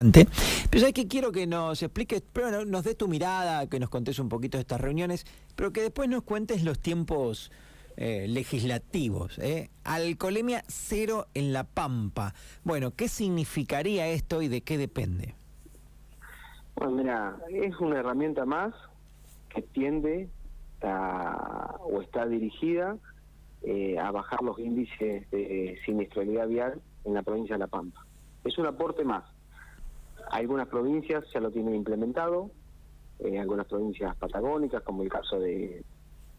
Pero es que quiero que nos expliques, pero nos des tu mirada, que nos contes un poquito de estas reuniones, pero que después nos cuentes los tiempos eh, legislativos. ¿eh? Alcoholemia cero en la Pampa. Bueno, ¿qué significaría esto y de qué depende? Bueno, mira, es una herramienta más que tiende a, o está dirigida eh, a bajar los índices de siniestralidad vial en la provincia de La Pampa. Es un aporte más algunas provincias ya lo tienen implementado, eh, algunas provincias patagónicas, como el caso de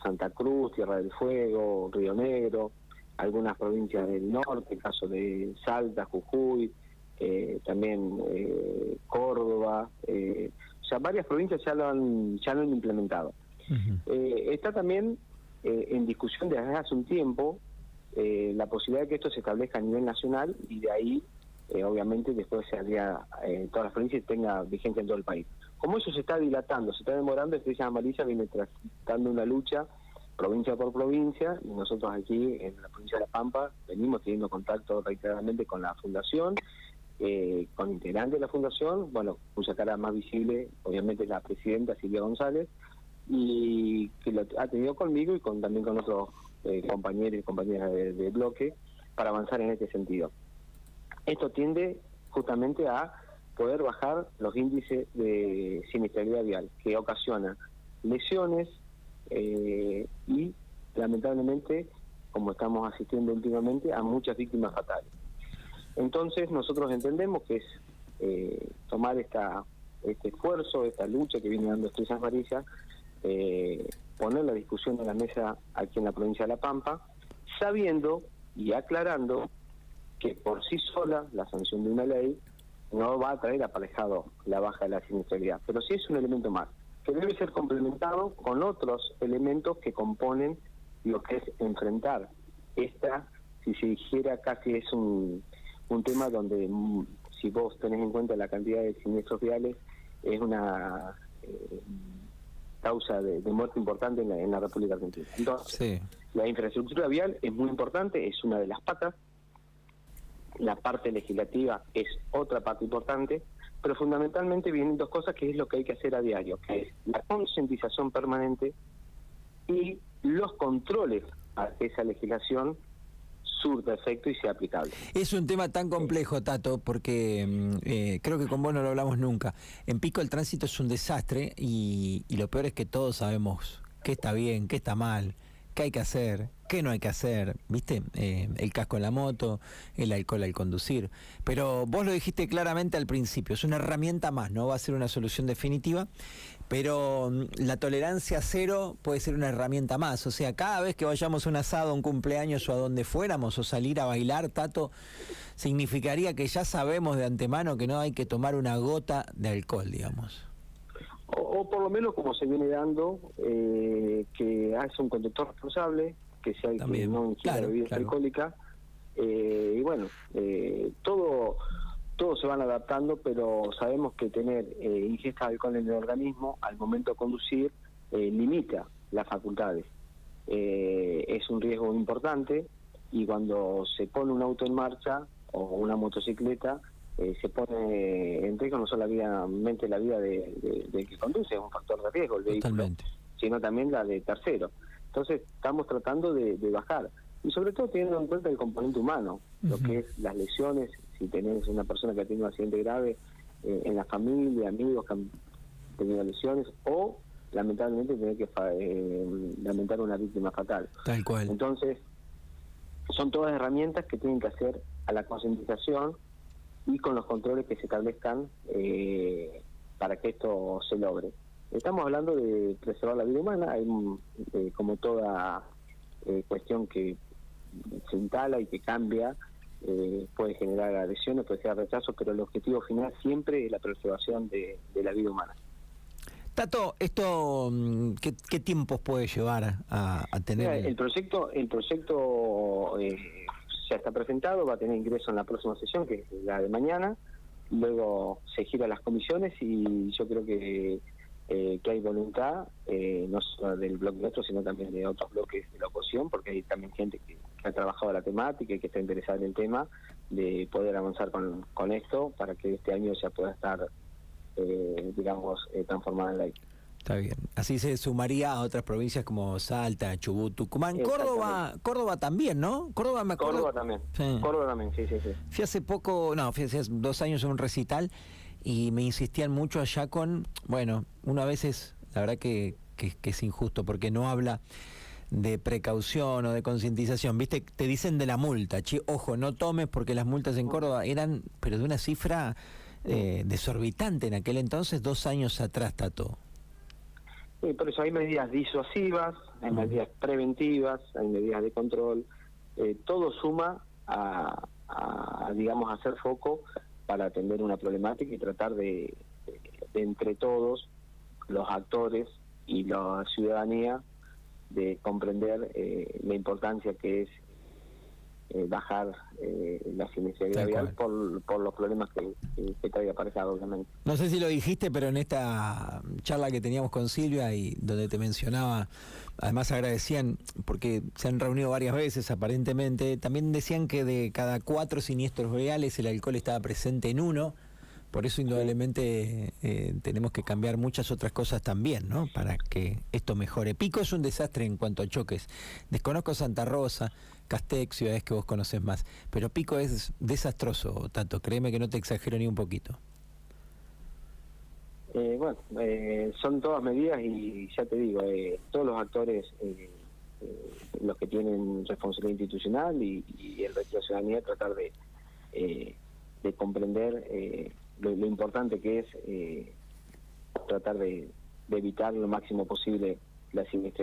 Santa Cruz, Tierra del Fuego, Río Negro, algunas provincias del norte, el caso de Salta, Jujuy, eh, también eh, Córdoba, eh, o sea, varias provincias ya lo han, ya lo han implementado. está también en discusión desde hace un tiempo la posibilidad de que esto se establezca a nivel nacional y de ahí eh, obviamente después se haría en todas las provincias y tenga vigencia en todo el país. Como eso se está dilatando, se está demorando, Estrella Amarilla viene tratando una lucha provincia por provincia y nosotros aquí en la provincia de La Pampa venimos teniendo contacto reiteradamente con la fundación, eh, con integrantes de la fundación, bueno, cuya cara más visible obviamente es la presidenta Silvia González y que lo ha tenido conmigo y con también con otros eh, compañeros y compañeras de bloque para avanzar en este sentido. Esto tiende justamente a poder bajar los índices de siniestralidad vial, que ocasiona lesiones eh, y, lamentablemente, como estamos asistiendo últimamente, a muchas víctimas fatales. Entonces, nosotros entendemos que es eh, tomar esta este esfuerzo, esta lucha que viene dando Estrellas Amarillas, eh, poner la discusión en la mesa aquí en la provincia de La Pampa, sabiendo y aclarando que por sí sola la sanción de una ley no va a traer aparejado la baja de la siniestralidad, pero sí es un elemento más, que debe ser complementado con otros elementos que componen lo que es enfrentar. Esta, si se dijera casi es un, un tema donde mm, si vos tenés en cuenta la cantidad de siniestros viales, es una eh, causa de, muerte importante en la, en la República Argentina. Entonces, la infraestructura vial es muy importante, es una de las patas la parte legislativa es otra parte importante, pero fundamentalmente vienen dos cosas que es lo que hay que hacer a diario, que es la concientización permanente y los controles a esa legislación surta efecto y sea aplicable. Es un tema tan complejo, Tato, porque mm, eh, creo que con vos no lo hablamos nunca. En Pico el tránsito es un desastre y, y lo peor es que todos sabemos qué está bien, qué está mal qué hay que hacer, qué no hay que hacer, ¿viste? Eh, el casco en la moto, el alcohol al conducir. Pero vos lo dijiste claramente al principio, es una herramienta más, no va a ser una solución definitiva, pero mm, la tolerancia cero puede ser una herramienta más. O sea, cada vez que vayamos a un asado, un cumpleaños o a donde fuéramos, o salir a bailar, Tato, significaría que ya sabemos de antemano que no hay que tomar una gota de alcohol, digamos o, por lo menos como se viene dando, eh, que hace un conductor responsable, que sea el que no ingiera bebida alcohólica, eh, y bueno, eh, todo todo se van adaptando, pero sabemos que tener eh, ingesta de alcohol en el organismo al momento de conducir limita las facultades. es un riesgo importante y cuando se pone un auto en marcha o una motocicleta, eh, se pone en riesgo no solamente la vida de, de, que conduce, es un factor de riesgo el vehículo, sino también la de tercero. Entonces estamos tratando de, bajar y sobre todo teniendo en cuenta el componente humano, lo que es las lesiones, si tenés una persona que ha tenido un accidente grave eh, en la familia, amigos que han tenido lesiones o lamentablemente tener que eh, lamentar una víctima fatal. Tal cual. Entonces, son todas herramientas que tienen que hacer a la concientización y con los controles que se establezcan eh, para que esto se logre. Estamos hablando de preservar la vida humana, hay eh, como toda eh, cuestión que se instala y que cambia, puede generar adhesiones, puede generar rechazos, pero el objetivo final siempre es la preservación de, la vida humana. Tato, esto mm, ¿qué, tiempos puede llevar a, tener? el proyecto, el proyecto ya está presentado, va a tener ingreso en la próxima sesión, que es la de mañana, luego se gira las comisiones y yo creo que eh, que hay voluntad, eh, no solo del bloque nuestro, sino también de otros bloques de la oposición, porque hay también gente que, ha trabajado la temática y que está interesada en el tema, de poder avanzar con, con esto para que este año ya pueda estar, eh, digamos, transformada en ley. Está bien. Así se sumaría a otras provincias como Salta, Chubut, Tucumán, Córdoba, Córdoba también, ¿no? Córdoba me acuerdo. Córdoba también. Córdoba también, sí, sí, sí. Fui hace poco, no, fui hace dos años en un recital y me insistían mucho allá con, bueno, uno a veces, la verdad que, que, es injusto porque no habla de precaución o de concientización, ¿viste? Te dicen de la multa, che, ojo, no tomes porque las multas en Córdoba eran, pero de una cifra eh, desorbitante en aquel entonces, dos años atrás, Tato. Sí, por eso hay medidas disuasivas, hay medidas preventivas, hay medidas de control, eh, todo suma a, a, digamos, hacer foco para atender una problemática y tratar de, entre todos los actores y la ciudadanía de comprender eh, la importancia que es eh, bajar eh, la siniestralidad vial por, por, los problemas que, que, trae aparejado, obviamente. No sé si lo dijiste, pero en esta charla que teníamos con Silvia y donde te mencionaba, además agradecían, porque se han reunido varias veces aparentemente, también decían que de cada cuatro siniestros reales el alcohol estaba presente en uno. Por eso indudablemente eh, tenemos que cambiar muchas otras cosas también, ¿no? Para que esto mejore. Pico es un desastre en cuanto a choques. Desconozco Santa Rosa, Castex, ciudades que vos conoces más, pero Pico es desastroso, tanto. Créeme que no te exagero ni un poquito. Eh, bueno, eh, son todas medidas y ya te digo, todos los actores, los que tienen responsabilidad institucional y, el resto de la ciudadanía, tratar de, de comprender lo, importante que es eh, tratar de, evitar lo máximo posible la siniestralidad